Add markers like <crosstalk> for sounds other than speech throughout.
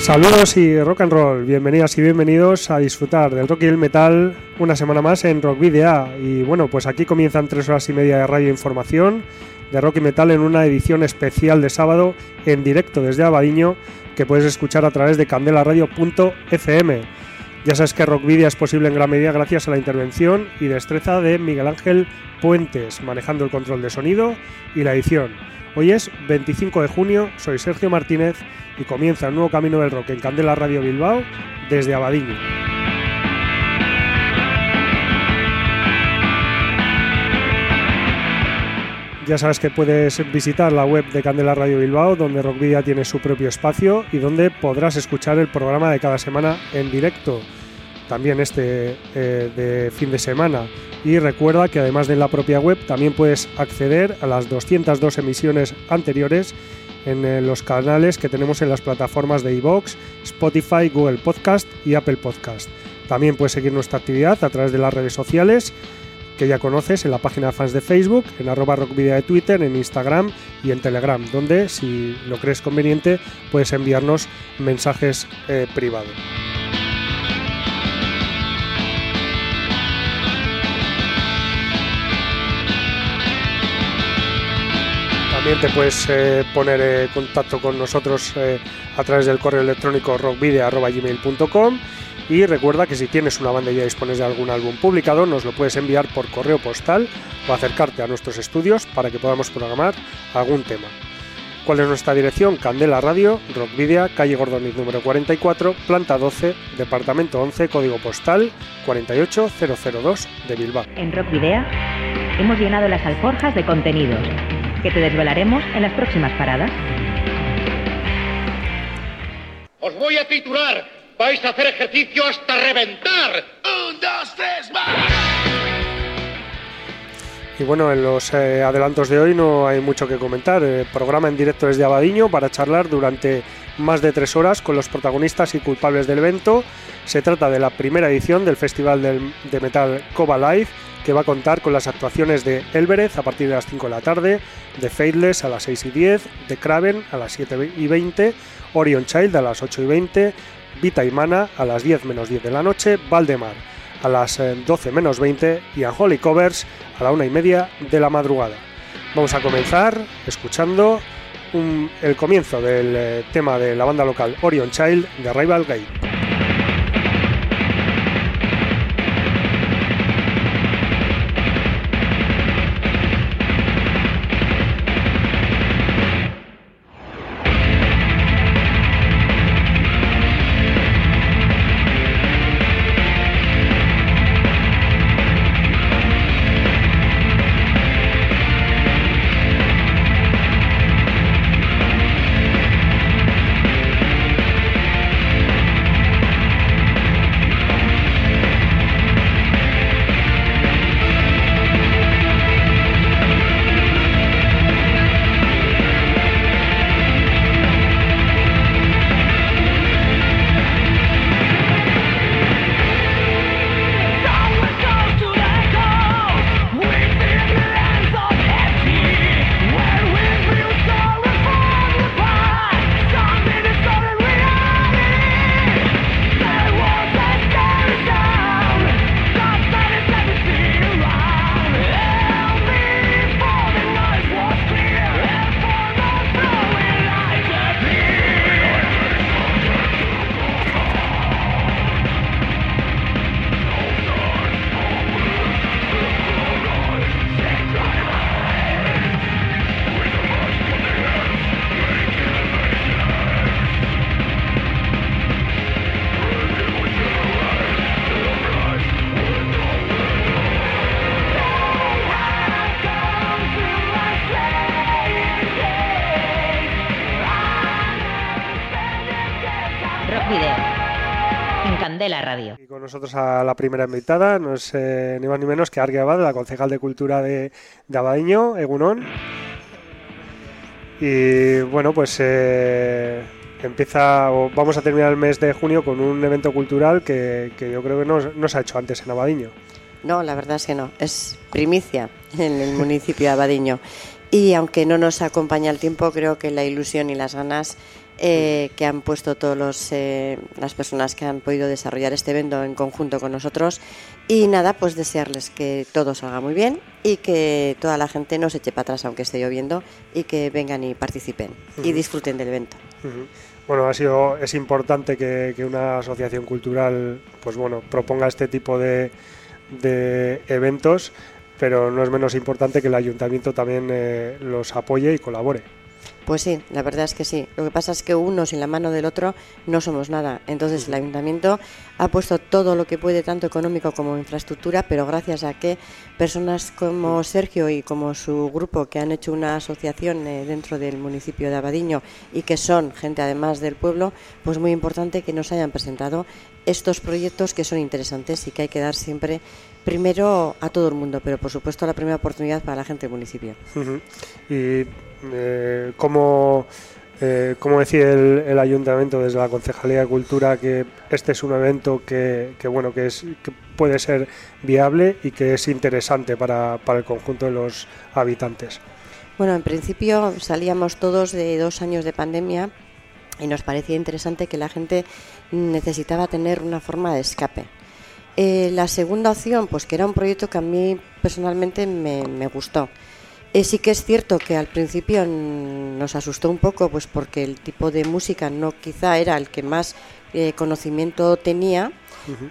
Saludos y rock and roll, bienvenidas y bienvenidos a disfrutar del rock y el metal una semana más en Rock Video. Y bueno, pues aquí comienzan tres horas y media de radio información de rock y metal en una edición especial de sábado en directo desde Abadiño que puedes escuchar a través de candelaradio.fm. Ya sabes que Rock es posible en gran medida gracias a la intervención y destreza de Miguel Ángel Puentes, manejando el control de sonido y la edición. Hoy es 25 de junio, soy Sergio Martínez y comienza el nuevo camino del rock en Candela Radio Bilbao desde Abadiño. Ya sabes que puedes visitar la web de Candela Radio Bilbao, donde Rockvidia tiene su propio espacio y donde podrás escuchar el programa de cada semana en directo, también este eh, de fin de semana. Y recuerda que además de la propia web, también puedes acceder a las 202 emisiones anteriores en eh, los canales que tenemos en las plataformas de iVoox, Spotify, Google Podcast y Apple Podcast. También puedes seguir nuestra actividad a través de las redes sociales que ya conoces en la página de fans de Facebook, en arroba rockvidia de Twitter, en Instagram y en Telegram, donde si lo crees conveniente puedes enviarnos mensajes eh, privados. También te puedes eh, poner en contacto con nosotros eh, a través del correo electrónico rockvideo.gmail.com y recuerda que si tienes una banda y ya dispones de algún álbum publicado, nos lo puedes enviar por correo postal o acercarte a nuestros estudios para que podamos programar algún tema. ¿Cuál es nuestra dirección? Candela Radio, Rockvidia, calle Gordoniz número 44, planta 12, departamento 11, código postal 48002 de Bilbao. En Rockvidea hemos llenado las alforjas de contenidos que te desvelaremos en las próximas paradas. Os voy a titular vais a hacer ejercicio hasta reventar. Un, dos, tres, más. Y bueno, en los eh, adelantos de hoy no hay mucho que comentar. El programa en directo desde Abadiño para charlar durante más de tres horas con los protagonistas y culpables del evento. Se trata de la primera edición del Festival de Metal Coba Live, que va a contar con las actuaciones de Elbereth a partir de las 5 de la tarde, de Faithless a las 6 y 10, de Craven a las 7 y 20, Orion Child a las 8 y 20, Vita y Mana a las 10 menos 10 de la noche, Valdemar a las 12 eh, menos 20 y a Holy Covers a la 1 y media de la madrugada. Vamos a comenzar escuchando el comienzo del eh, tema de la banda local Orion Child de Rival Gate. Nosotros a la primera invitada, no es eh, ni más ni menos que Argue Abad, la concejal de Cultura de, de Abadiño, Egunón. Y bueno, pues eh, empieza, o vamos a terminar el mes de junio con un evento cultural que, que yo creo que no, no se ha hecho antes en Abadiño. No, la verdad es que no. Es primicia en el municipio de Abadiño. Y aunque no nos acompaña el tiempo, creo que la ilusión y las ganas eh, que han puesto todas eh, las personas que han podido desarrollar este evento en conjunto con nosotros. Y nada, pues desearles que todo salga muy bien y que toda la gente no se eche para atrás aunque esté lloviendo y que vengan y participen y disfruten del evento. Bueno, ha sido, es importante que, que una asociación cultural pues bueno, proponga este tipo de, de eventos, pero no es menos importante que el ayuntamiento también eh, los apoye y colabore. Pues sí, la verdad es que sí. Lo que pasa es que uno sin la mano del otro no somos nada. Entonces el ayuntamiento ha puesto todo lo que puede, tanto económico como infraestructura, pero gracias a que personas como Sergio y como su grupo, que han hecho una asociación eh, dentro del municipio de Abadiño y que son gente además del pueblo, pues muy importante que nos hayan presentado estos proyectos que son interesantes y que hay que dar siempre primero a todo el mundo, pero por supuesto la primera oportunidad para la gente del municipio. Eh, cómo, eh, cómo decide el, ayuntamiento desde la Concejalía de Cultura que este es un evento que, que, bueno que es que puede ser viable y que es interesante para, para el conjunto de los habitantes. Bueno, en principio salíamos todos de dos años de pandemia y nos parecía interesante que la gente necesitaba tener una forma de escape. Eh, la segunda opción, pues que era un proyecto que a mí personalmente me, me gustó. Eh, sí que es cierto que al principio nos asustó un poco, pues porque el tipo de música no quizá era el que más eh, conocimiento tenía,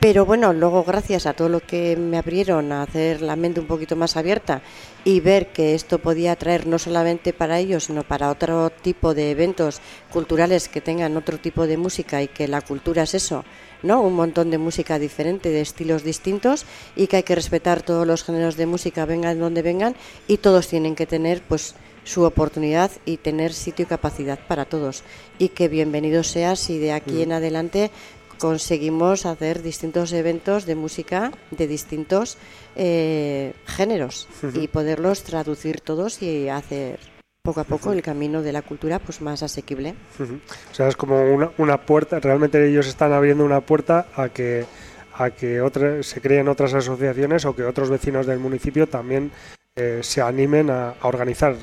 pero bueno, luego gracias a todo lo que me abrieron a hacer la mente un poquito más abierta y ver que esto podía traer no solamente para ellos, sino para otro tipo de eventos culturales que tengan otro tipo de música y que la cultura es eso, ¿no? Un montón de música diferente, de estilos distintos y que hay que respetar todos los géneros de música, vengan donde vengan y todos tienen que tener pues su oportunidad y tener sitio y capacidad para todos. Y que bienvenido sea si de aquí en adelante conseguimos hacer distintos eventos de música de distintos eh, géneros y poderlos traducir todos y hacer poco a poco el camino de la cultura pues más asequible. O sea, es como una, una puerta, realmente ellos están abriendo una puerta a que a que otra- se creen otras asociaciones o que otros vecinos del municipio también eh, se animen a, a organizar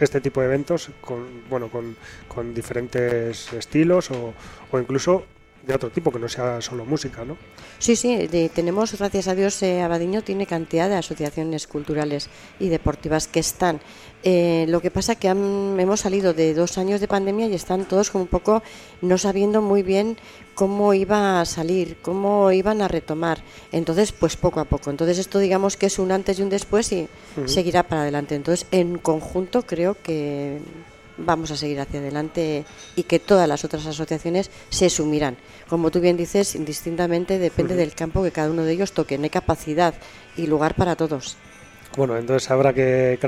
este tipo de eventos con bueno con, con diferentes estilos o, o incluso de otro tipo que no sea solo música, ¿no? Sí, sí, de- tenemos, gracias a Dios, eh, Abadiño tiene cantidad de asociaciones culturales y deportivas que están. Eh, lo que pasa que han- hemos salido de dos años de pandemia y están todos como un poco no sabiendo muy bien cómo iba a salir, cómo iban a retomar. Entonces, pues poco a poco. Entonces, esto digamos que es un antes y un después y seguirá para adelante. Entonces, en conjunto creo que vamos a seguir hacia adelante y que todas las otras asociaciones se sumirán. Como tú bien dices, indistintamente depende del campo que cada uno de ellos toque. No hay capacidad y lugar para todos. Bueno, entonces habrá que,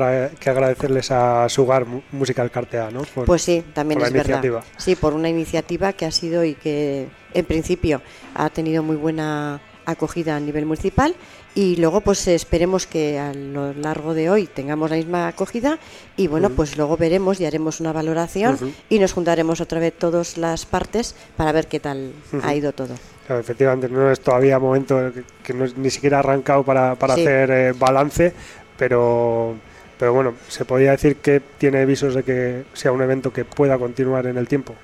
agradecerles a Sugar Mu- Musical Cartea, ¿no? Por- Pues sí, también por es la iniciativa. verdad. Sí, por una iniciativa que ha sido y que en principio ha tenido muy buena acogida a nivel municipal y luego pues esperemos que a lo largo de hoy tengamos la misma acogida y bueno pues luego veremos y haremos una valoración y nos juntaremos otra vez todas las partes para ver qué tal ha ido todo. Claro, efectivamente, no es todavía momento que, que no es ni siquiera arrancado para, para Sí. hacer eh, balance, pero, pero bueno, se podría decir que tiene visos de que sea un evento que pueda continuar en el tiempo.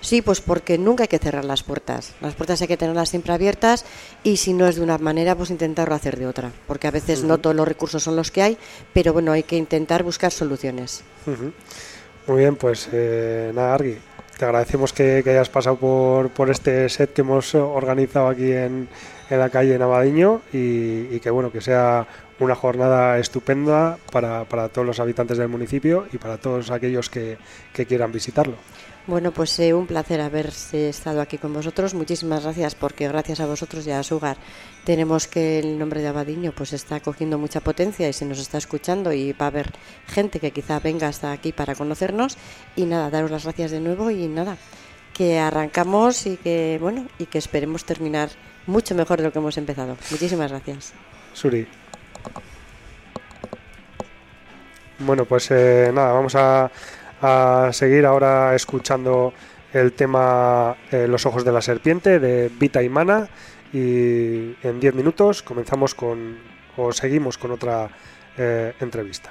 Sí, pues porque nunca hay que cerrar las puertas. Las puertas hay que tenerlas siempre abiertas y si no es de una manera, pues intentarlo hacer de otra. Porque a veces no todos los recursos son los que hay, pero bueno, hay que intentar buscar soluciones. Muy bien, pues eh, nada, Argui, te agradecemos que, que hayas pasado por, por este set que hemos organizado aquí en, en la calle Navadiño y, y que bueno, que sea una jornada estupenda para, para todos los habitantes del municipio y para todos aquellos que, que quieran visitarlo. Bueno, pues eh, un placer haber estado aquí con vosotros. Muchísimas gracias porque gracias a vosotros y a Sugar tenemos que el nombre de Abadiño pues está cogiendo mucha potencia y se nos está escuchando y va a haber gente que quizá venga hasta aquí para conocernos y nada, daros las gracias de nuevo y nada, que arrancamos y que bueno y que esperemos terminar mucho mejor de lo que hemos empezado. Muchísimas gracias. Suri. Bueno, pues eh, nada, vamos a, a, seguir ahora escuchando el tema eh, Los ojos de la serpiente de Vita y Mana y en 10 minutos comenzamos con o seguimos con otra eh, entrevista.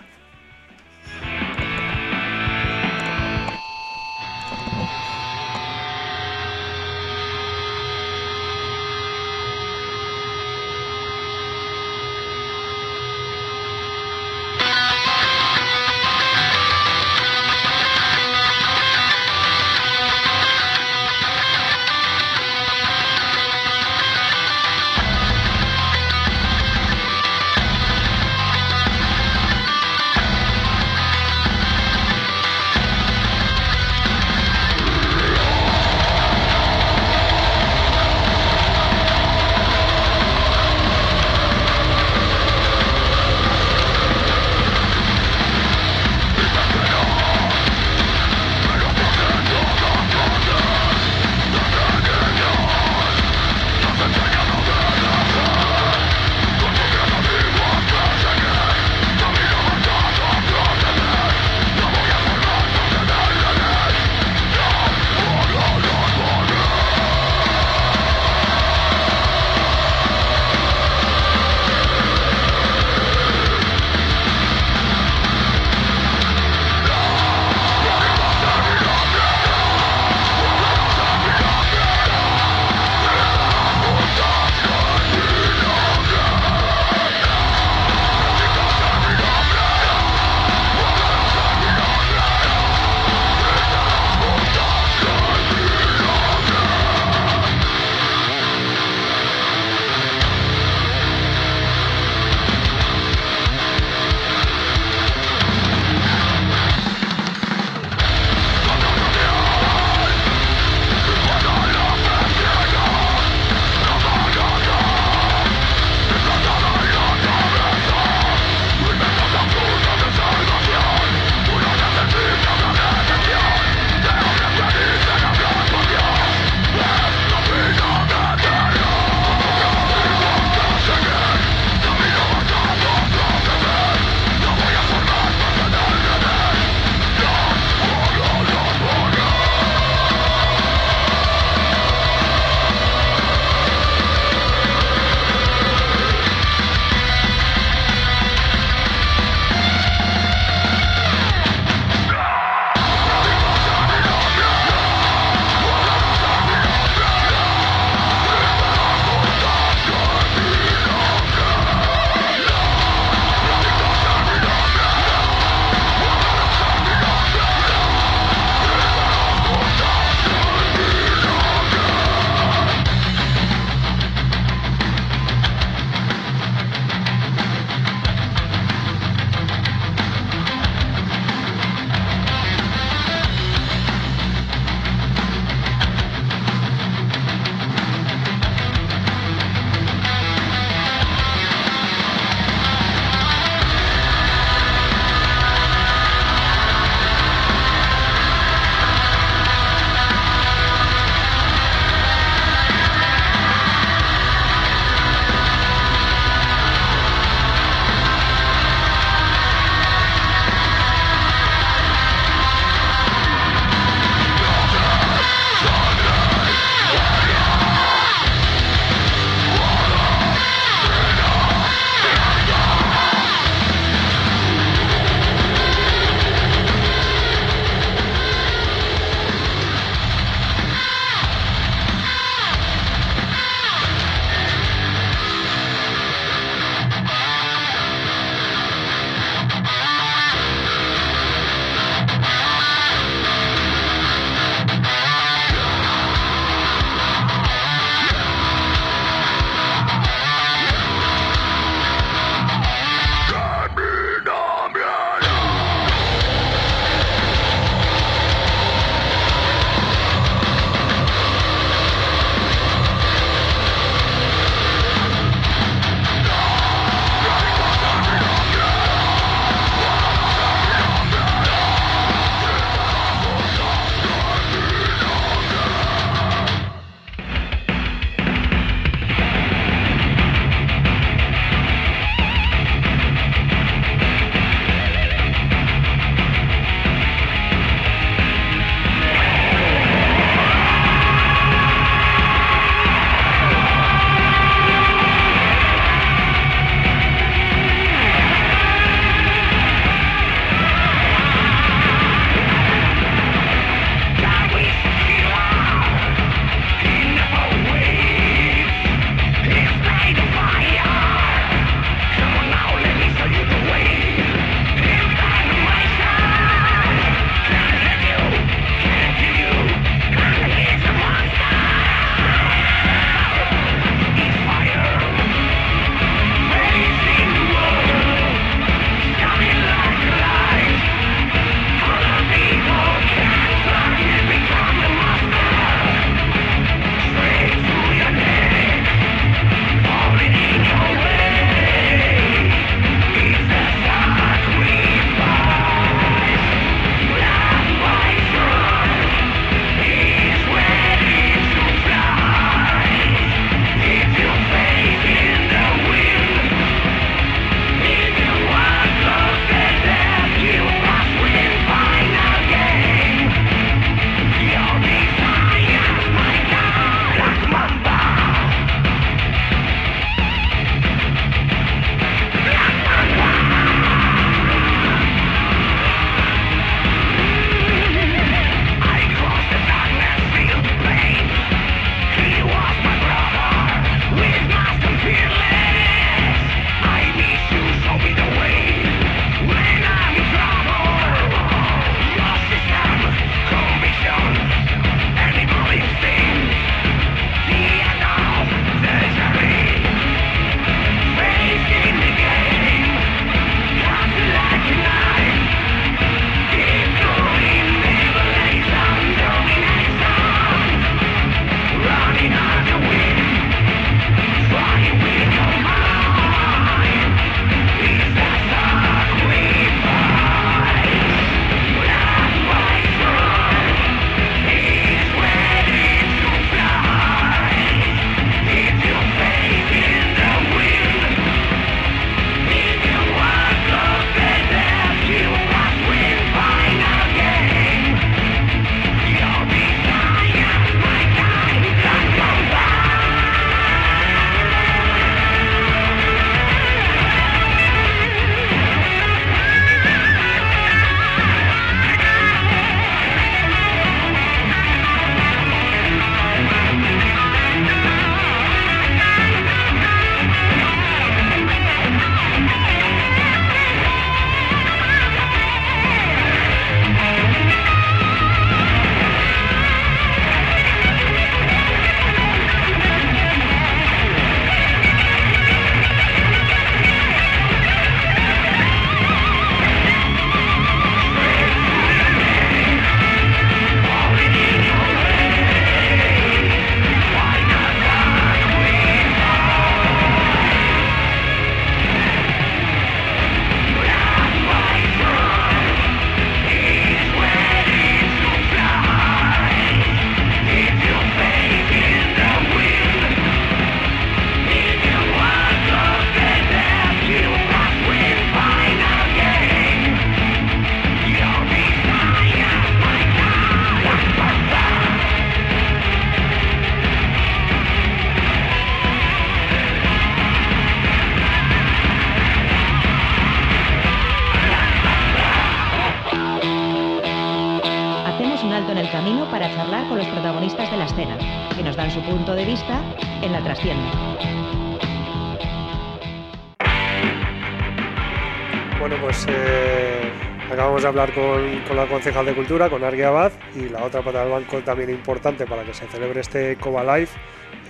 Concejal de Cultura, con Argui Abad, y la otra pata del banco también importante para que se celebre este Coba Live,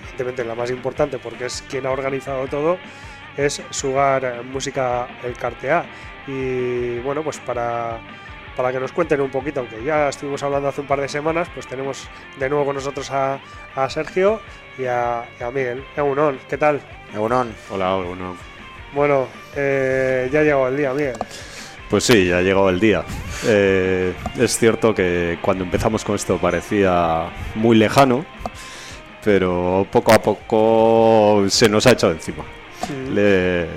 evidentemente la más importante porque es quien ha organizado todo, es Sugar Música El Cartea. Y bueno, pues para, para que nos cuenten un poquito, aunque ya estuvimos hablando hace un par de semanas, pues tenemos de nuevo con nosotros a, a Sergio y a, y a Miguel. Egunon, ¿qué tal? Egunon. Hola, Egunon. Bueno, eh, ya llegó el día, Miguel. Pues sí, ya ha llegado el día. Eh, es cierto que cuando empezamos con esto parecía muy lejano, pero poco a poco se nos ha echado encima. Sí. Le,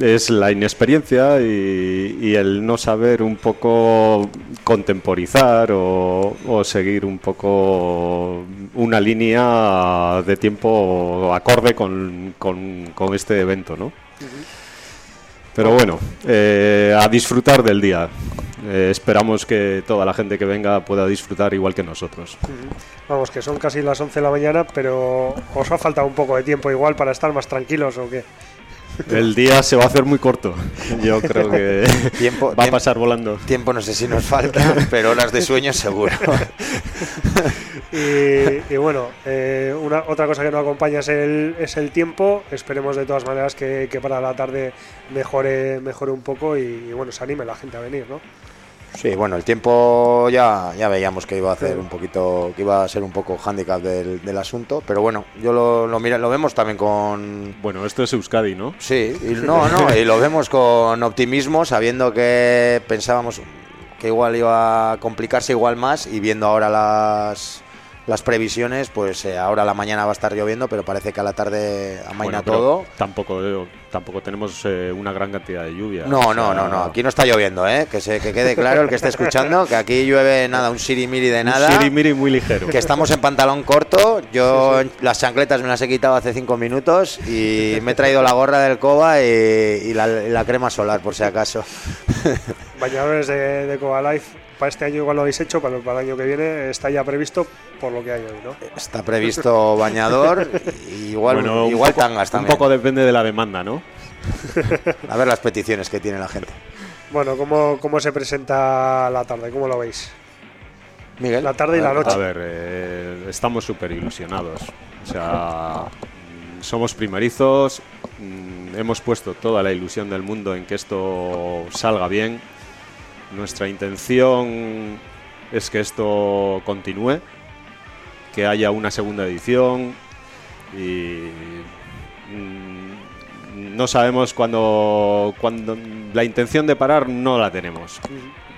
es la inexperiencia y, y, el no saber un poco contemporizar o, o, seguir un poco una línea de tiempo acorde con, con, con este evento, ¿no? Pero bueno, eh, a disfrutar del día. Eh, esperamos que toda la gente que venga pueda disfrutar igual que nosotros. Vamos, que son casi las 11 de la mañana, pero ¿os ha faltado un poco de tiempo igual para estar más tranquilos o qué? El día se va a hacer muy corto. Yo creo que <laughs> tiempo, va a pasar volando. Tiempo no sé si nos falta, pero horas de sueño seguro. <laughs> y, y, bueno, eh, una, otra cosa que nos acompaña es el, es el tiempo. Esperemos de todas maneras que, que, para la tarde mejore, mejore un poco y, y bueno, se anime la gente a venir, ¿no? Sí, bueno, el tiempo ya, ya veíamos que iba a hacer un poquito, que iba a ser un poco handicap del, del asunto, pero bueno, yo lo, lo, mira, lo vemos también con... Bueno, esto es Euskadi, ¿no? Sí, y no, no, <laughs> y lo vemos con optimismo, sabiendo que pensábamos que igual iba a complicarse igual más y viendo ahora las, las previsiones, pues eh, ahora a la mañana va a estar lloviendo, pero parece que a la tarde amaina bueno, todo. Tampoco, tampoco tenemos eh, una gran cantidad de lluvia. No, o sea, no, no, no. Aquí no está lloviendo, ¿eh? Que, se, que quede claro el que esté escuchando, que aquí llueve nada, un sirimiri de nada. Un sirimiri muy ligero. Que estamos en pantalón corto. Yo sí, sí. las chancletas me las he quitado hace cinco minutos y me he traído la gorra del Coba y, y, la, y la, crema solar, por si acaso. Bañadores de, de Coba Life para este año igual lo habéis hecho, para, para el año que viene está ya previsto por lo que hay hoy, ¿no? Está previsto bañador, igual, bueno, igual poco, tangas también. Un poco depende de la demanda, ¿no? A ver las peticiones que tiene la gente. Bueno, ¿cómo, cómo se presenta la tarde? ¿Cómo lo veis? Miguel. La tarde y la noche. A ver, eh, estamos súper ilusionados. O sea, somos primerizos, mm, hemos puesto toda la ilusión del mundo en que esto salga bien nuestra intención es que esto continúe, que haya una segunda edición y mm, no sabemos cuándo, cuando la intención de parar no la tenemos.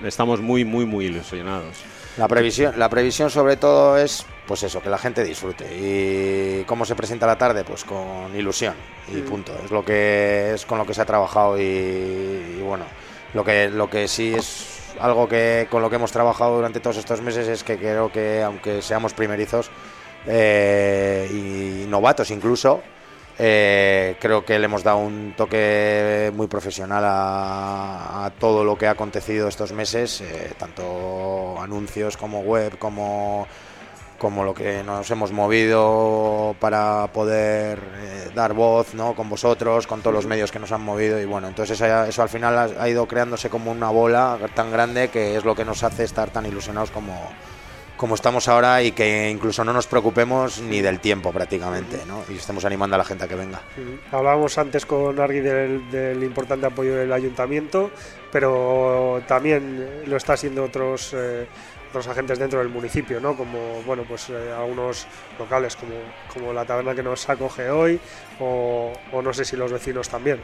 Estamos muy, muy, muy ilusionados. La previsión, la previsión sobre todo es pues eso, que la gente disfrute. ¿Y cómo se presenta la tarde? Pues con ilusión y punto. Es lo que es con lo que se ha trabajado y, y bueno, lo que, lo que sí es algo que con lo que hemos trabajado durante todos estos meses es que creo que aunque seamos primerizos eh, y novatos incluso, eh, creo que le hemos dado un toque muy profesional a, a todo lo que ha acontecido estos meses, eh, tanto anuncios como web, como como lo que nos hemos movido para poder eh, dar voz ¿no? con vosotros, con todos los medios que nos han movido y bueno, entonces eso, al final ha, ido creándose como una bola tan grande que es lo que nos hace estar tan ilusionados como, como estamos ahora y que incluso no nos preocupemos ni del tiempo prácticamente ¿no? y estemos animando a la gente a que venga. Hablábamos antes con Argui del, del importante apoyo del ayuntamiento, pero también lo está haciendo otros... Eh, otros agentes dentro del municipio, ¿no? Como bueno, pues eh, algunos locales como, como la taberna que nos acoge hoy o, o, no sé si los vecinos también.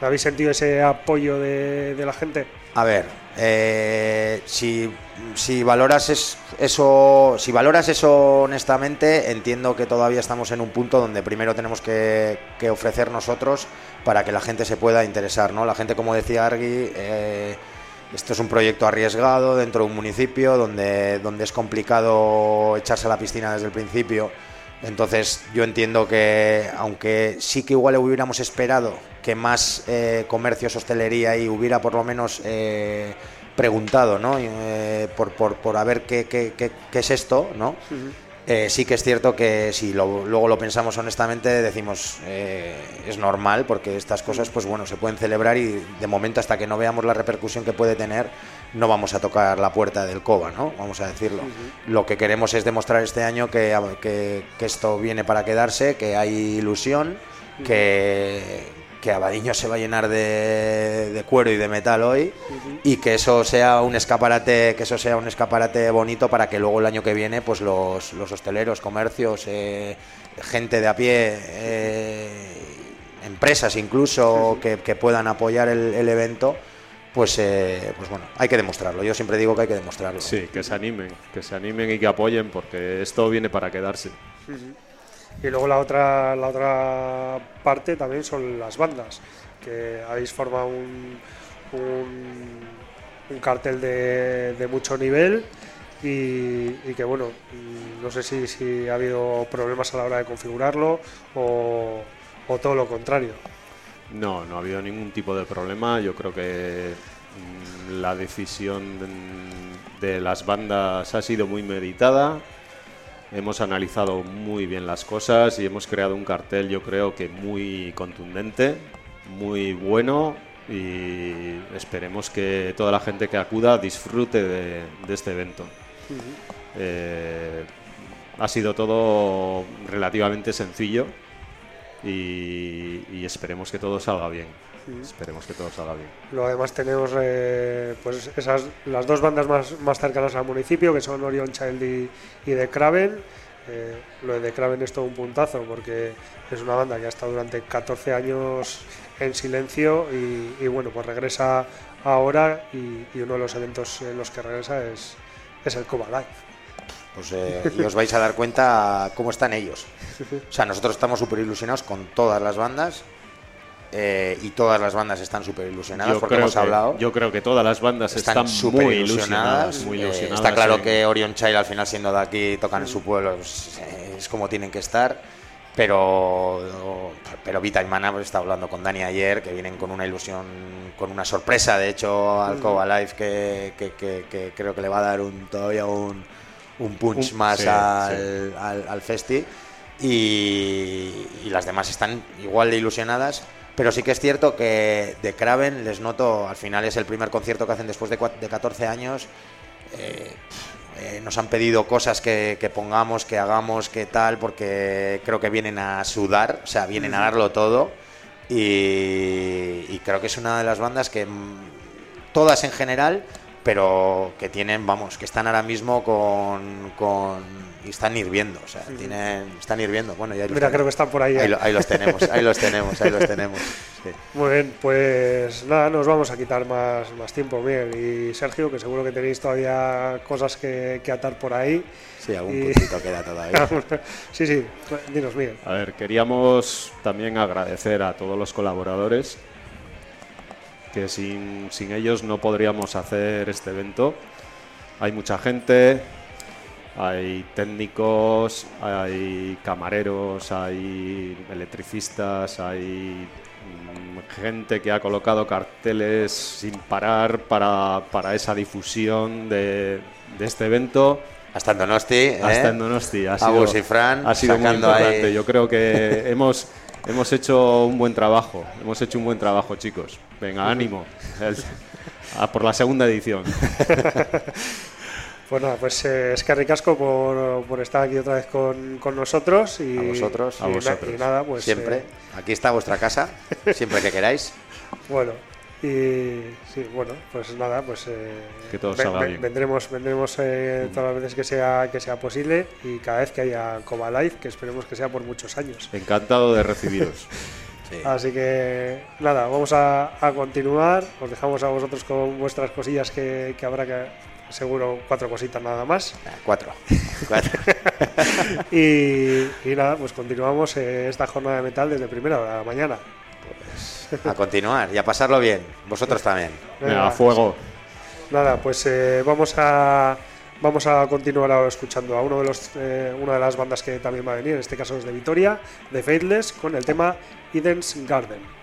¿Habéis sentido ese apoyo de, de la gente? A ver, eh, si, si valoras es, eso, si valoras eso honestamente, entiendo que todavía estamos en un punto donde primero tenemos que, que ofrecer nosotros para que la gente se pueda interesar, ¿no? La gente, como decía Argui, eh, esto es un proyecto arriesgado dentro de un municipio donde, donde es complicado echarse a la piscina desde el principio. Entonces yo entiendo que aunque sí que igual hubiéramos esperado que más eh, comercios, hostelería y hubiera por lo menos eh, preguntado ¿no? Eh, por, por, por, a ver qué, qué, qué, es esto, ¿no? Eh, sí que es cierto que si lo- luego lo pensamos honestamente, decimos eh, es normal porque estas cosas, pues bueno, se pueden celebrar y de momento hasta que no veamos la repercusión que puede tener, no vamos a tocar la puerta del COBA, ¿no? Vamos a decirlo. Lo que queremos es demostrar este año que, que- que esto viene para quedarse, que hay ilusión, que que Abadiño se va a llenar de, de cuero y de metal hoy y que eso sea un escaparate que eso sea un escaparate bonito para que luego el año que viene pues los, los hosteleros comercios eh, gente de a pie eh, empresas incluso que, que puedan apoyar el, el evento pues eh, pues bueno hay que demostrarlo. Yo siempre digo que hay que demostrarlo. Sí, que se animen, que se animen y que apoyen porque esto viene para quedarse. Y luego la otra, la otra parte también son las bandas, que habéis formado un, un, cartel de, de mucho nivel y, que bueno, no sé si, si ha habido problemas a la hora de configurarlo o, todo lo contrario. No, no ha habido ningún tipo de problema. Yo creo que mm, la decisión de, de las bandas ha sido muy meditada. Hemos analizado muy bien las cosas y hemos creado un cartel, yo creo que muy contundente, muy bueno y esperemos que toda la gente que acuda disfrute de, este evento. Eh, ha sido todo relativamente sencillo y esperemos que todo salga bien. Esperemos que todo salga bien. Luego además tenemos eh, pues esas las dos bandas más, más cercanas al municipio, que son Orion Child y, y The Craven. Eh, lo de The Craven es todo un puntazo porque es una banda que ha estado durante 14 años en silencio y, y bueno, pues regresa ahora y, y uno de los eventos en los que regresa es, es el Coba Live. pues eh, y os vais a dar cuenta cómo están ellos. O sea, nosotros estamos súper ilusionados con todas las bandas eh, y todas las bandas están súper ilusionadas porque hemos que, hablado. yo creo que todas las bandas están están, súper muy ilusionadas. ilusionadas. muy Eh, ilusionadas está claro que Orion Child al final siendo de aquí tocan en su pueblo pues, eh, es como tienen que estar. Pero pero Vita y Mana pues, está hablando con Dani ayer que vienen con una ilusión, con una sorpresa de hecho al Coba Live que, que- que- que creo que le va a dar un todavía un, un punch Un- más sí, al, al, al festi y, y las demás están igual de ilusionadas. Pero sí que es cierto que de Kraven les noto, al final es el primer concierto que hacen después de, de 14 años. eh, eh, nos han pedido cosas que, que pongamos, que hagamos, que tal, porque creo que vienen a sudar, o sea, vienen a darlo todo. Y, y creo que es una de las bandas que, mm, todas en general, pero que tienen, vamos, que están ahora mismo con. con y están hirviendo, o sea, tienen, están hirviendo. Bueno, ya Mira, creo que están por ahí. Ahí, ¿eh? lo- ahí los tenemos, ahí los tenemos, ahí los <laughs> tenemos. sí. Muy bien, pues nada, nos vamos a quitar más, más tiempo, Miguel y Sergio, que seguro que tenéis todavía cosas que, que atar por ahí. Sí, algún Y- puntito queda todavía. <laughs> sí, sí, dinos, Miguel. A ver, queríamos también agradecer a todos los colaboradores, que sin, sin ellos no podríamos hacer este evento. Hay mucha gente, hay técnicos, hay camareros, hay electricistas, hay mm, gente que ha colocado carteles sin parar para, para esa difusión de, de este evento. Hasta en Donosti, ¿eh? Hasta en Donosti. Ha sido, Agus y Fran ha sido muy importante. ahí- Yo creo que hemos, hemos hecho un buen trabajo. Hemos hecho un buen trabajo, chicos. Venga, ánimo. <laughs> El- a por la segunda edición. <laughs> Pues nada, pues eh, es que ricasco por, por estar aquí otra vez con, con nosotros. Y, A vosotros. y A vosotros. y nada, pues. siempre. eh, Aquí está vuestra casa, <laughs> siempre que queráis. bueno, y sí, bueno, pues nada, pues. eh, Que todo salga bien. Vendremos, vendremos eh, todas las veces que sea, que sea posible y cada vez que haya Coma Live, que esperemos que sea por muchos años. Encantado de recibiros. <laughs> Sí. Así que nada, vamos a, a continuar. Os dejamos a vosotros con vuestras cosillas que, que habrá que, seguro, cuatro cositas nada más. Ah, Cuatro. <laughs> Cuatro. <laughs> Y, y nada, pues continuamos eh, esta jornada de metal desde primera hora de la mañana. A continuar y a pasarlo bien. Vosotros también. Venga, a fuego. Nada, pues eh, vamos a vamos a continuar ahora escuchando a uno de los eh, una de las bandas que también va a venir, en este caso es de Vitoria, de Faithless, con el tema Eden's Garden.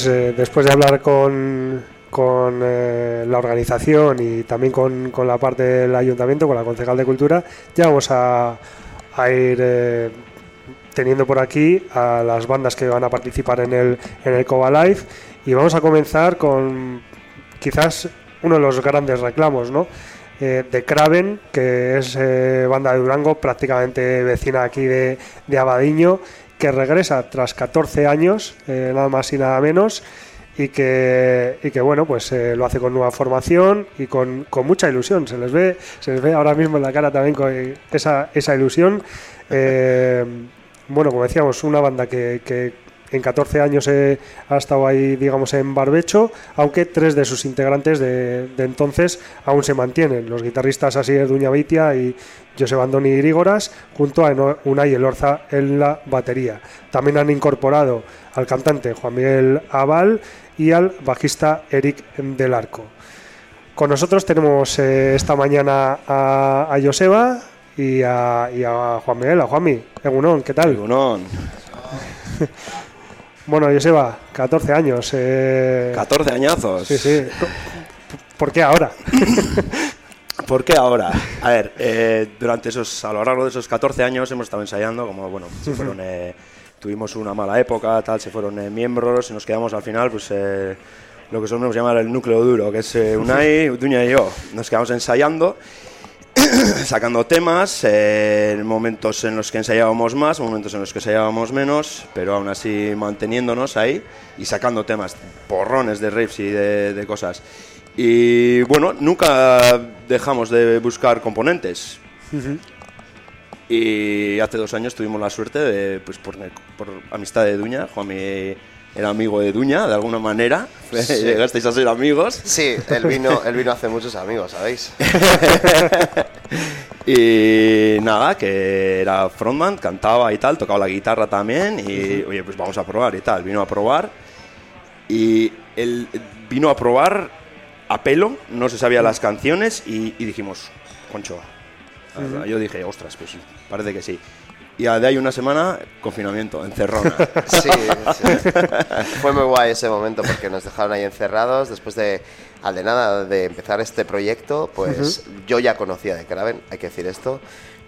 Pues eh, después de hablar con, eh, la organización y también con, la parte del ayuntamiento, con la concejal de cultura, ya vamos a, ir eh, teniendo por aquí a las bandas que van a participar en el, en el Coba Live y vamos a comenzar con quizás uno de los grandes reclamos, ¿no? De Kraven, que es banda de Durango, prácticamente vecina aquí de, de Abadiño, que regresa tras 14 años, eh, nada más y nada menos, y que, y que bueno, pues eh, lo hace con nueva formación y con, con mucha ilusión. Se les ve, se les ve ahora mismo en la cara también con esa, esa ilusión. <laughs> Eh, bueno, como decíamos, una banda que, que en 14 años eh, ha estado ahí, digamos, en barbecho, aunque tres de sus integrantes de, de entonces aún se mantienen. Los guitarristas Asier Duñavitia y José Andoni Grígoras, junto a Unai Elorza en la batería. También han incorporado al cantante Juan Miguel Aval y al bajista Eric del Arco. Con nosotros tenemos eh, esta mañana a, a Joseba y a, y a Juan Miguel, a Juanmi. Egunon, ¿qué tal? Egunon. <laughs> Bueno, Joseba, 14 años. eh, 14 añazos. Sí, sí. ¿Por qué ahora? <laughs> ¿Por qué ahora? A ver, eh, durante esos, a lo largo de esos 14 años hemos estado ensayando, como bueno, se fueron, eh, tuvimos una mala época, tal, se fueron eh, miembros y nos quedamos al final, pues eh, lo que solemos llamar el núcleo duro, que es eh, Unai, <laughs> Duña y yo. Nos quedamos ensayando, <coughs> sacando temas, eh, en momentos en los que ensayábamos más, momentos en los que ensayábamos menos, pero aún así manteniéndonos ahí y sacando temas, porrones de riffs y de, de cosas. Y bueno, nunca dejamos de buscar componentes. Y hace dos años tuvimos la suerte de, pues por, por amistad de Duña, Juanmi era amigo de Duña, de alguna manera. <laughs> Llegasteis a ser amigos. Sí, él vino, él vino hace muchos amigos, ¿sabéis? <laughs> Y nada, que era frontman, cantaba y tal, tocaba la guitarra también. Y oye, pues vamos a probar y tal. Vino a probar. Y él vino a probar a pelo, no se sabía las canciones. Y, y dijimos, concho. Yo dije, ostras, pues parece que sí. Y de ahí una semana, confinamiento, encerrona. <laughs> Sí, sí. <laughs> Fue muy guay ese momento porque nos dejaron ahí encerrados después de, al de nada, de empezar este proyecto, pues yo ya conocía de Kraven, hay que decir esto.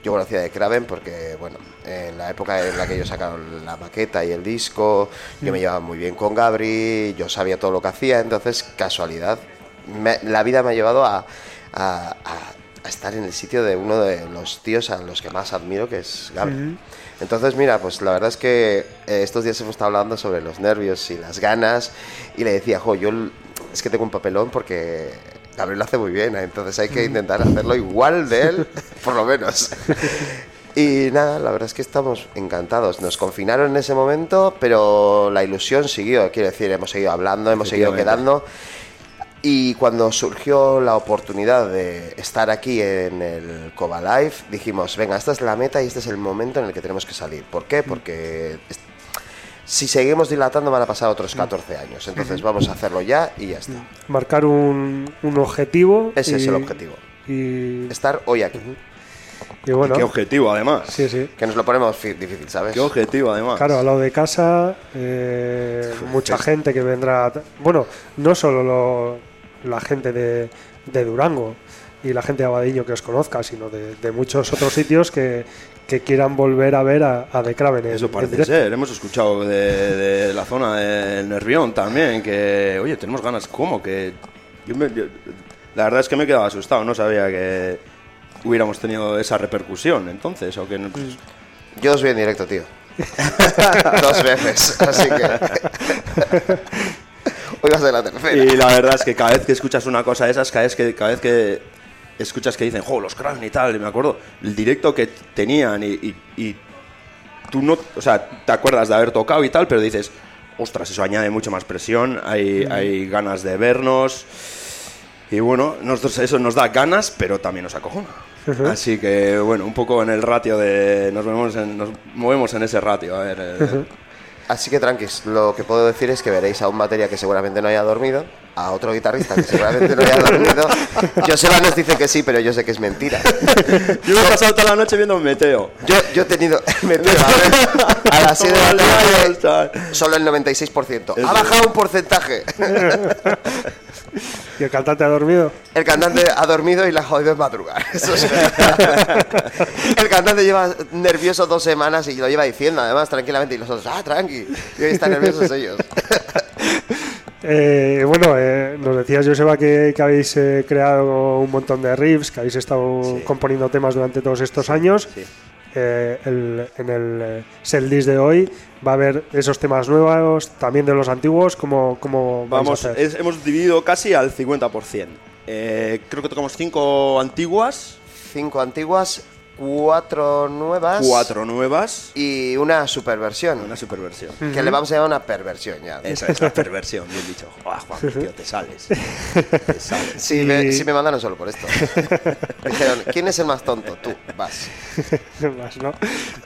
Yo conocía de Kraven porque, bueno, en la época en la que ellos sacaron la maqueta y el disco, yo me llevaba muy bien con Gabri, yo sabía todo lo que hacía, entonces, casualidad, me- la vida me ha llevado a, a- a- a estar en el sitio de uno de los tíos a los que más admiro, que es Gabri. Entonces, mira, pues la verdad es que eh, estos días hemos estado hablando sobre los nervios y las ganas y le decía, jo, yo es que tengo un papelón porque Gabriel lo hace muy bien, ¿eh? entonces hay que intentar hacerlo igual de él, <laughs> por lo menos. <laughs> Y nada, la verdad es que estamos encantados. Nos confinaron en ese momento, pero la ilusión siguió, quiero decir, hemos seguido hablando, hemos seguido quedando. Y cuando surgió la oportunidad de estar aquí en el Coba Live, dijimos, venga, esta es la meta y este es el momento en el que tenemos que salir. ¿Por qué? Porque es- si seguimos dilatando van a pasar otros 14 años. Entonces vamos a hacerlo ya y ya está. Marcar un, un objetivo. Ese es el objetivo. Y, Estar hoy aquí. y bueno, Qué objetivo, además. sí, sí. Que nos lo ponemos difícil, ¿sabes? Qué objetivo, además. Claro, al lado de casa, eh, mucha gente que vendrá. Bueno, no solo lo- la gente de, de Durango y la gente de Abadiño que os conozca, sino de, de muchos otros sitios que, que quieran volver a ver a, a The Kraven. en- Eso parece ser. Hemos escuchado de, de la zona del Nervión también que, oye, tenemos ganas. ¿Cómo? Que yo me- yo- la verdad es que me he quedado asustado. No sabía que hubiéramos tenido esa repercusión entonces. O que no- Yo os vi en directo, tío. <laughs> Dos veces, así que. <laughs> Hoy va a ser la tercera. Y la verdad es que cada vez que escuchas una cosa de esas, cada vez que, cada vez que escuchas que dicen, jo, los Kraven y tal, y me acuerdo el directo que tenían y, y- y tú no, o sea, te acuerdas de haber tocado y tal, pero dices, ostras, eso añade mucho más presión, hay, hay ganas de vernos. Y bueno, nosotros eso nos da ganas, pero también nos acojona. Así que bueno, un poco en el ratio de. Nos movemos en, nos movemos en ese ratio. A ver. eh, Así que tranquis, lo que puedo decir es que veréis a un batería que seguramente no haya dormido, a otro guitarrista que seguramente no haya dormido. Joseba nos dice que sí, pero yo sé que es mentira. <laughs> Yo me he pasado toda la noche viendo un meteo. Yo, yo he tenido <laughs> me tiro a, ver, a las 7 de la tarde, solo el 96%. Ha bajado un porcentaje. <laughs> ¿Y el cantante ha dormido? El cantante ha dormido y le ha jodido en madrugar. Eso sí. El cantante lleva nervioso dos semanas y lo lleva diciendo, además, tranquilamente. Y los otros, ah, tranqui. Y hoy están nerviosos ellos. Eh, bueno, eh, nos decías, Joseba, que, que habéis eh, creado un montón de riffs, que habéis estado componiendo temas durante todos estos años. Eh, el- en el eh, set list de hoy va a haber esos temas nuevos, también de los antiguos, como cómo vais a Vamos, hacer? es- hemos dividido casi al 50%. Eh, creo que tocamos cinco antiguas, Cinco antiguas, cuatro nuevas. cuatro nuevas Y una superversión. una superversión. Que le vamos a llamar una perversión ya. Esa es la perversión, bien dicho. Ah, Juan, tío, te sales. Te sales. Sí, Y- me, sí me mandaron solo por esto. Dijeron, ¿quién es el más tonto? Tú, vas. <laughs> Más, ¿no?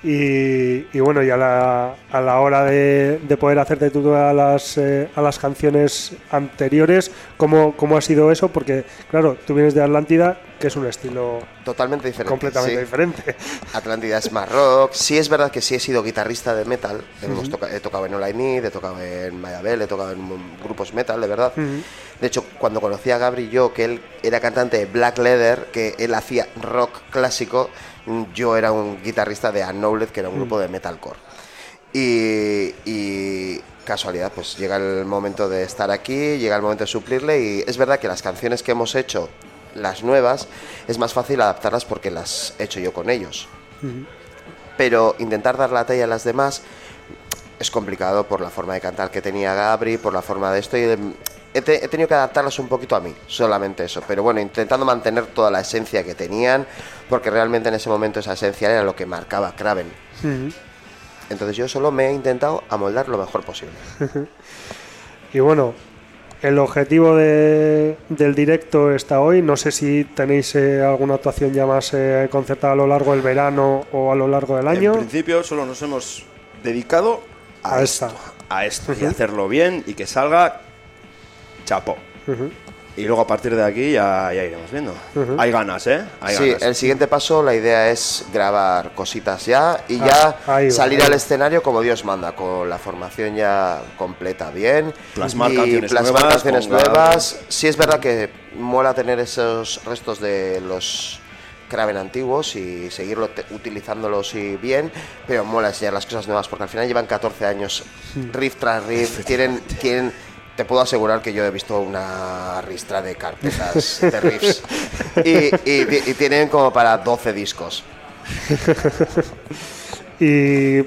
y, y bueno, y a la, a la hora de, de poder hacerte tú a las, eh, a las canciones anteriores, ¿cómo, ¿cómo ha sido eso? Porque, claro, tú vienes de Atlántida, que es un estilo Totalmente diferente. completamente sí. diferente. Atlántida es más rock. Sí es verdad que sí he sido guitarrista de metal. Hemos toca- he tocado en All I Need, he tocado en Mayabel, he tocado en mm, grupos metal, de verdad. De hecho, cuando conocí a Gabri yo, que él era cantante de Black Leather, que él hacía rock clásico, mm, yo era un guitarrista de Unknowledge, que era un grupo de metalcore. Y, y casualidad, pues llega el momento de estar aquí, llega el momento de suplirle y es verdad que las canciones que hemos hecho, las nuevas, es más fácil adaptarlas porque las he hecho yo con ellos. Pero intentar dar la talla a las demás es complicado por la forma de cantar que tenía Gabri, por la forma de esto y de- he, te- he tenido que adaptarlas un poquito a mí, solamente eso. Pero bueno, intentando mantener toda la esencia que tenían, porque realmente en ese momento esa esencia era lo que marcaba Kraven. Entonces yo solo me he intentado amoldar lo mejor posible. <laughs> Y bueno, el objetivo de- del directo está hoy. No sé si tenéis eh, alguna actuación ya más eh, concertada a lo largo del verano o a lo largo del año. En principio solo nos hemos dedicado a, A esto, esta. a esto y hacerlo bien y que salga chapó. Ujú. Y luego a partir de aquí ya, ya iremos viendo. Hay ganas, ¿eh? Hay Sí, ganas. el siguiente paso, la idea es grabar cositas ya y ya Ah, ahí va, salir ahí al escenario como Dios manda, con la formación ya completa bien. Plasmar y canciones plasmar nuevas, canciones nuevas. Sí es verdad que mola tener esos restos de los Kraven antiguos y seguirlo utilizándolos y bien, pero mola enseñar las cosas nuevas porque al final llevan 14 años riff tras riff, tienen, tienen te puedo asegurar que yo he visto una ristra de carpetas <laughs> de riffs y, y- y tienen como para 12 discos. <laughs> Y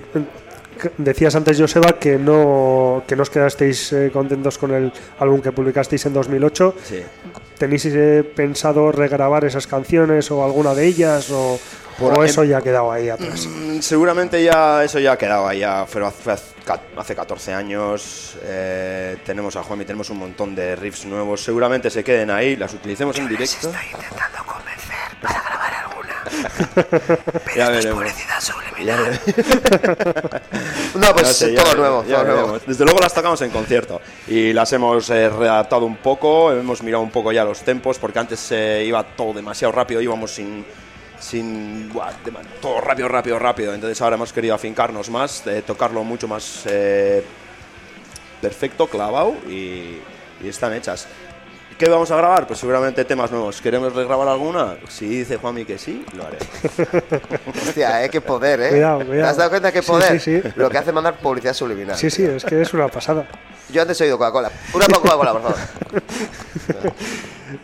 decías antes, Joseba, que no, que no os quedasteis eh, contentos con el álbum que publicasteis en 2008. Sí. ¿Tenéis eh, pensado regrabar esas canciones o alguna de ellas? ¿O, Por- o eso ya ha quedado ahí atrás? Mm, Seguramente ya eso ya ha quedado ahí, ya fue hace, hace 14 años. eh, tenemos a Juan y tenemos un montón de riffs nuevos. Seguramente se queden ahí, las utilicemos en directo. ya veremos. Ya veremos. <laughs> No, pues Ya sé, todo nuevo, ya todo nuevo. Desde luego las tocamos en concierto y las hemos eh, readaptado un poco, hemos mirado un poco ya los tempos porque antes eh, iba todo demasiado rápido, íbamos sin sin dema- todo rápido, rápido, rápido. Entonces ahora hemos querido afincarnos más, eh, tocarlo mucho más eh, perfecto, clavado y están hechas. ¿Qué vamos a grabar? Pues seguramente temas nuevos. ¿Queremos regrabar alguna? Si dice Juanmi que sí, lo haré. <laughs> Hostia, eh, qué poder, ¿eh? Cuidado, ¿Te cuidado. has dado cuenta qué poder? sí, sí. Lo que hace mandar publicidad subliminal. Sí, sí, es que es una pasada. Yo antes he oído Coca-Cola. Una Coca-Cola, por favor. <laughs>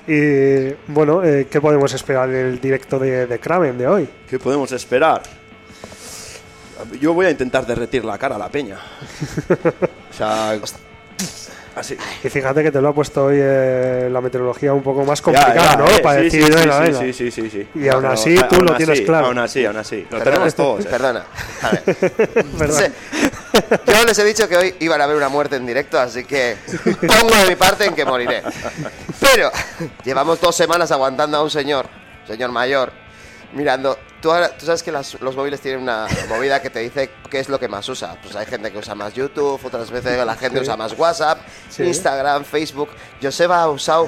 Y bueno, eh, ¿qué podemos esperar del directo de, de Kraven de hoy? ¿Qué podemos esperar? Yo voy a intentar derretir la cara a la peña. <laughs> O sea, así. Y fíjate que te lo ha puesto hoy eh, la meteorología un poco más complicada, ya, ¿no? eh, Para sí, decir, sí, venga, sí, sí, sí, sí, sí. Y aún así tú aún lo tienes claro. Aún así, aún así. Lo Perdona, tenemos todos. eh. Perdona. A ver. <laughs> Yo les he dicho que hoy iban a ver una muerte en directo, así que pongo de mi parte en que moriré. Pero llevamos dos semanas aguantando a un señor, señor mayor, mirando Tú, ahora- tú sabes que las- los móviles tienen una movida que te dice qué es lo que más usa. Pues hay gente que usa más YouTube, otras veces la gente usa más WhatsApp, Sí. Instagram, Facebook. Joseba ha usado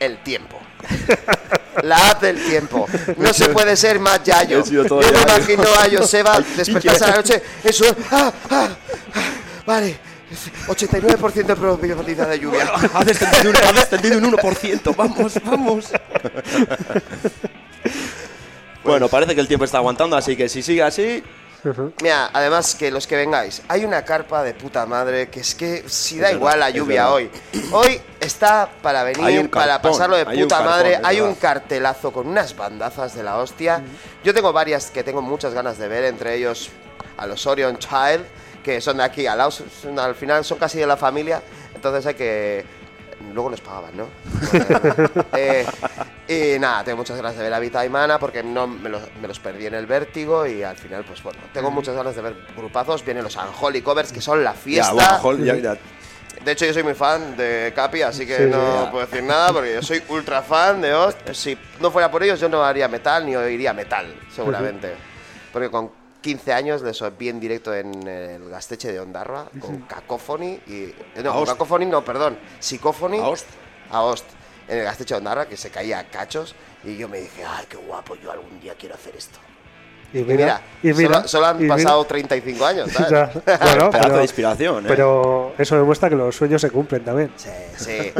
el tiempo. <laughs> La app del tiempo. No se puede ser más yayo. He sido Yo todo me yayo. imagino a Joseba despertarse a la noche. Eso. ah, ah, ah, vale. 89% de probabilidad de lluvia. Ha descendido, un, ha descendido un 1%. Vamos, vamos. <laughs> bueno, parece que el tiempo está aguantando, así que si sigue así. Mira, además que los que vengáis, hay una carpa de puta madre que es que si da Es igual la lluvia hoy. Hoy está para venir, para pasarlo de puta cartón, madre. Hay un cartelazo con unas bandazas de la hostia. Yo tengo varias que tengo muchas ganas de ver, entre ellos a los Orion Child, que son de aquí al final son casi de la familia, entonces hay que... Luego nos pagaban, ¿no? <laughs> Eh, y nada, tengo muchas ganas de ver a Vita y Mana porque no me los, me los perdí en el vértigo y al final, pues bueno, tengo muchas ganas de ver grupazos. Vienen los Unholy Covers, que son la ya, fiesta. bueno, Hol- ya- ya- De hecho, yo soy muy fan de Capi, así que Sí, no ya. puedo decir nada porque yo soy ultra fan de Oz. Si no fuera por ellos, yo no haría metal ni oiría metal, seguramente. Porque con 15 años les vi en directo en el Gasteche de Ondarroa con Cacophony y. eh, No. Cacophony no, perdón. Psicophony. A Ost. A Ost. En el Gasteche de Ondarroa, que se caía a cachos. Y yo me dije, ay, qué guapo, yo algún día quiero hacer esto. Y mira, mira, y mira, solo, solo han y mira. pasado 35 años, <laughs> ¿sabes? Ya, bueno, pero, de inspiración, ¿eh? pero eso demuestra que los sueños se cumplen también. Sí, sí.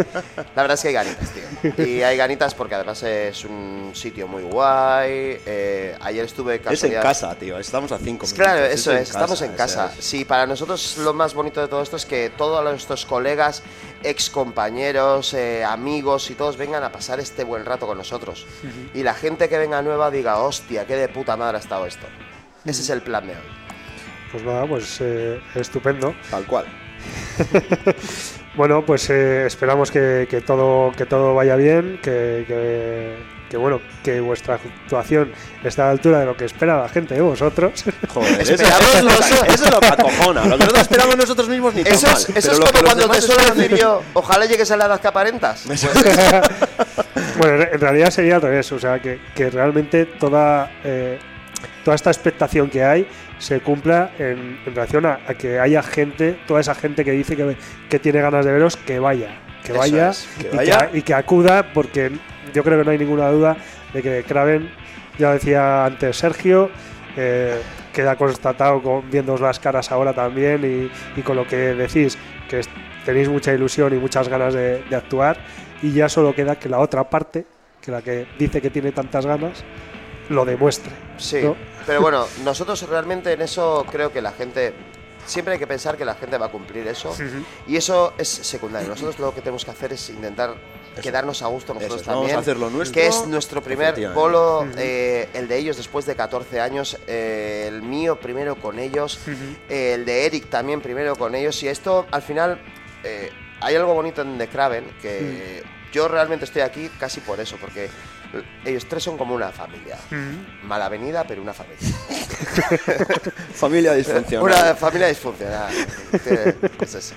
La verdad es que hay ganitas, tío. Y hay ganitas porque además es un sitio muy guay. Eh, ayer estuve es en casualidad- casa, tío. Estamos a 5 Es Claro, eso es, estamos en casa. es. Sí, para nosotros lo más bonito de todo esto es que todos nuestros colegas, ex compañeros, eh, amigos y todos vengan a pasar este buen rato con nosotros. Y la gente que venga nueva diga, hostia, qué de puta madre ha estado esto. Ese es el plan de hoy. Pues nada, pues eh, estupendo. Tal cual. <laughs> Bueno, pues eh, esperamos que, que todo que todo vaya bien, que, que- que, bueno, que vuestra actuación esté a la altura de lo que espera la gente de vosotros. <laughs> Joder, <laughs> eso, Esperamos eso, eso es lo que acojona. Lo que nosotros esperamos nosotros mismos ni tan Eso es, eso es como cuando te suelo decir de- yo, ojalá llegues a la edad que aparentas. <laughs> Pues bueno, en realidad sería al revés, o sea, que, que realmente toda, eh, toda esta expectación que hay se cumpla en, en relación a, a que haya gente, toda esa gente que dice que, que tiene ganas de veros, que vaya, que vaya, es, que y. Que, y que acuda, porque yo creo que no hay ninguna duda de que Kraven, ya decía antes Sergio, eh, queda constatado con, viendo las caras ahora también y, y con lo que decís, que es- tenéis mucha ilusión y muchas ganas de, de actuar y ya solo queda que la otra parte, que la que dice que tiene tantas ganas, lo demuestre. Sí, ¿no? pero bueno, nosotros realmente en eso creo que la gente. Siempre hay que pensar que la gente va a cumplir eso. Y eso es secundario. Nosotros lo que tenemos que hacer es intentar quedarnos a gusto nosotros Eso es, vamos también. a hacer lo nuestro, Que es nuestro primer bolo, eh, el de ellos después de 14 años, eh, el mío primero con ellos, eh, el de Eric también primero con ellos. Y esto al final. eh, hay algo bonito en The Kraven que yo realmente estoy aquí casi por eso, porque ellos tres son como una familia. Mala avenida, pero una familia. <laughs> Familia disfuncional. Una familia disfuncional. Es eso.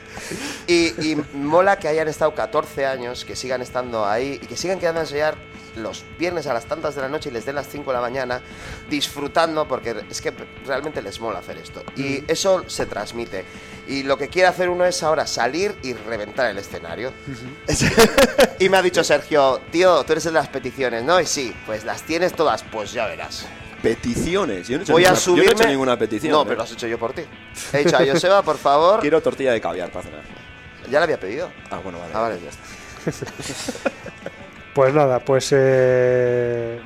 Y, y mola que hayan estado 14 años, que sigan estando ahí y que sigan quedando a enseñar los viernes a las tantas de la noche y les den las 5 de la mañana disfrutando porque es que realmente les mola hacer esto. Y eso se transmite. Y lo que quiere hacer uno es ahora salir y reventar el escenario. <laughs> y me ha dicho Sergio, tío, tú eres el de las peticiones, ¿no? Y sí, pues las tienes todas, pues ya verás. Peticiones. Yo no he hecho, Voy a ninguna, yo no he subirme. hecho ninguna petición. No, ¿eh? pero lo has hecho yo por ti. He dicho a Joseba, por favor. Quiero tortilla de caviar para cenar. Ya la había pedido. Ah, bueno, vale. Ah, vale. ya está. <laughs> Pues nada, pues eh,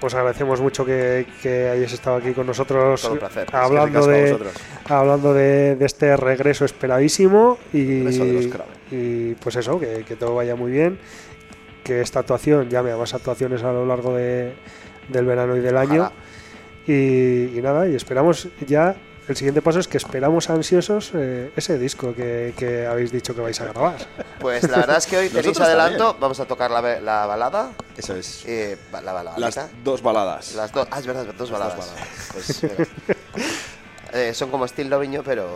os agradecemos mucho que, que hayáis estado aquí con nosotros Todo un placer. hablando de hablando de, de este regreso esperadísimo y, Regreso y pues eso, que, que todo vaya muy bien, que esta actuación llame a más actuaciones a lo largo de- del verano y del año. Y nada, y esperamos ya el siguiente paso es que esperamos ansiosos eh, ese disco que, que habéis dicho que vais a grabar. Pues la verdad es que hoy <laughs> tenéis adelanto. también. Vamos a tocar la, be- la balada. Eso es. eh, la balada. Las dos baladas. Las dos. Ah, es verdad, dos dos baladas. baladas. <laughs> Pues. Eh, son como Steel Loviño, pero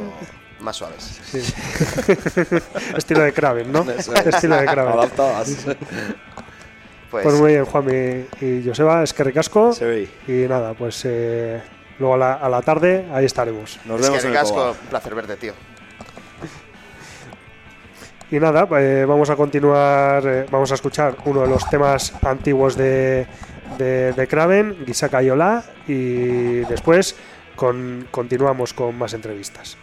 más suaves. Sí. <laughs> Estilo de Kraven, ¿no? Es. Estilo de Kraven. Adaptadas. Pues, Pues muy bien, Juanmi y Joseba, es que ricasco. Se ve. Y nada, pues eh, luego a la, a la tarde ahí estaremos. Nos es vemos que en el casco, un placer verte, tío. Y nada, eh, vamos a continuar, eh, vamos a escuchar uno de los temas antiguos de, de, de Kraven, Gisaka Yola, y después con, continuamos con más entrevistas.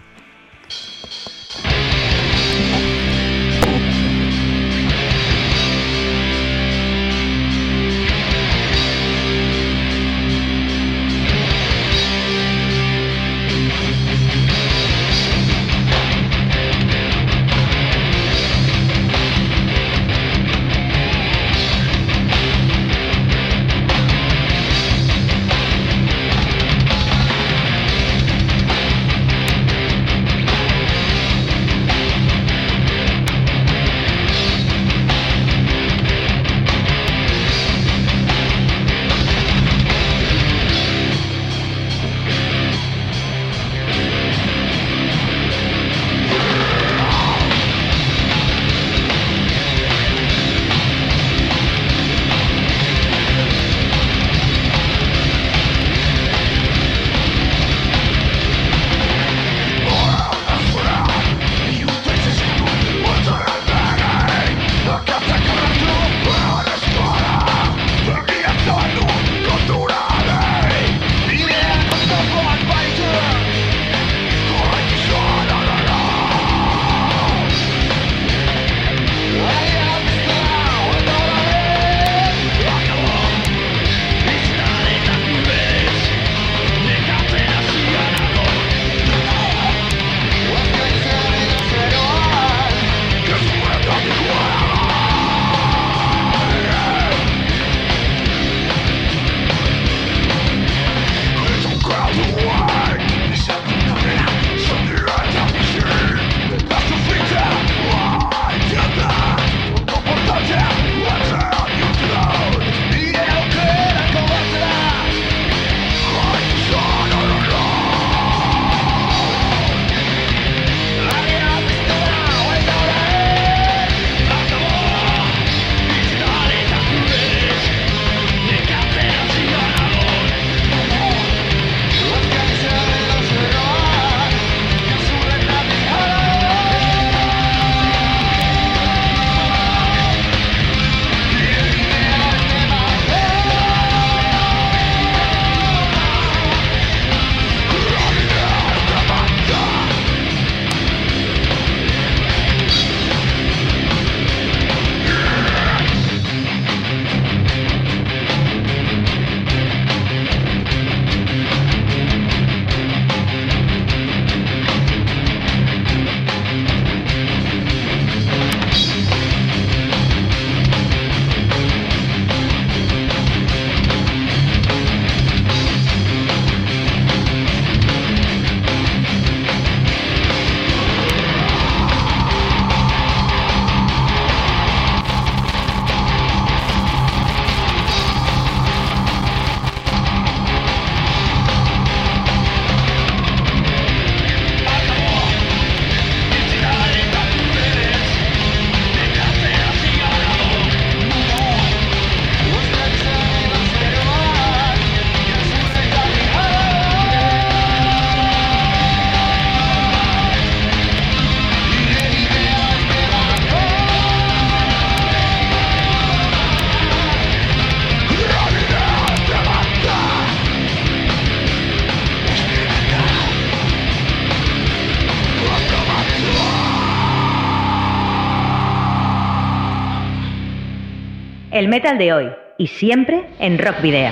De hoy y siempre en Rock Video.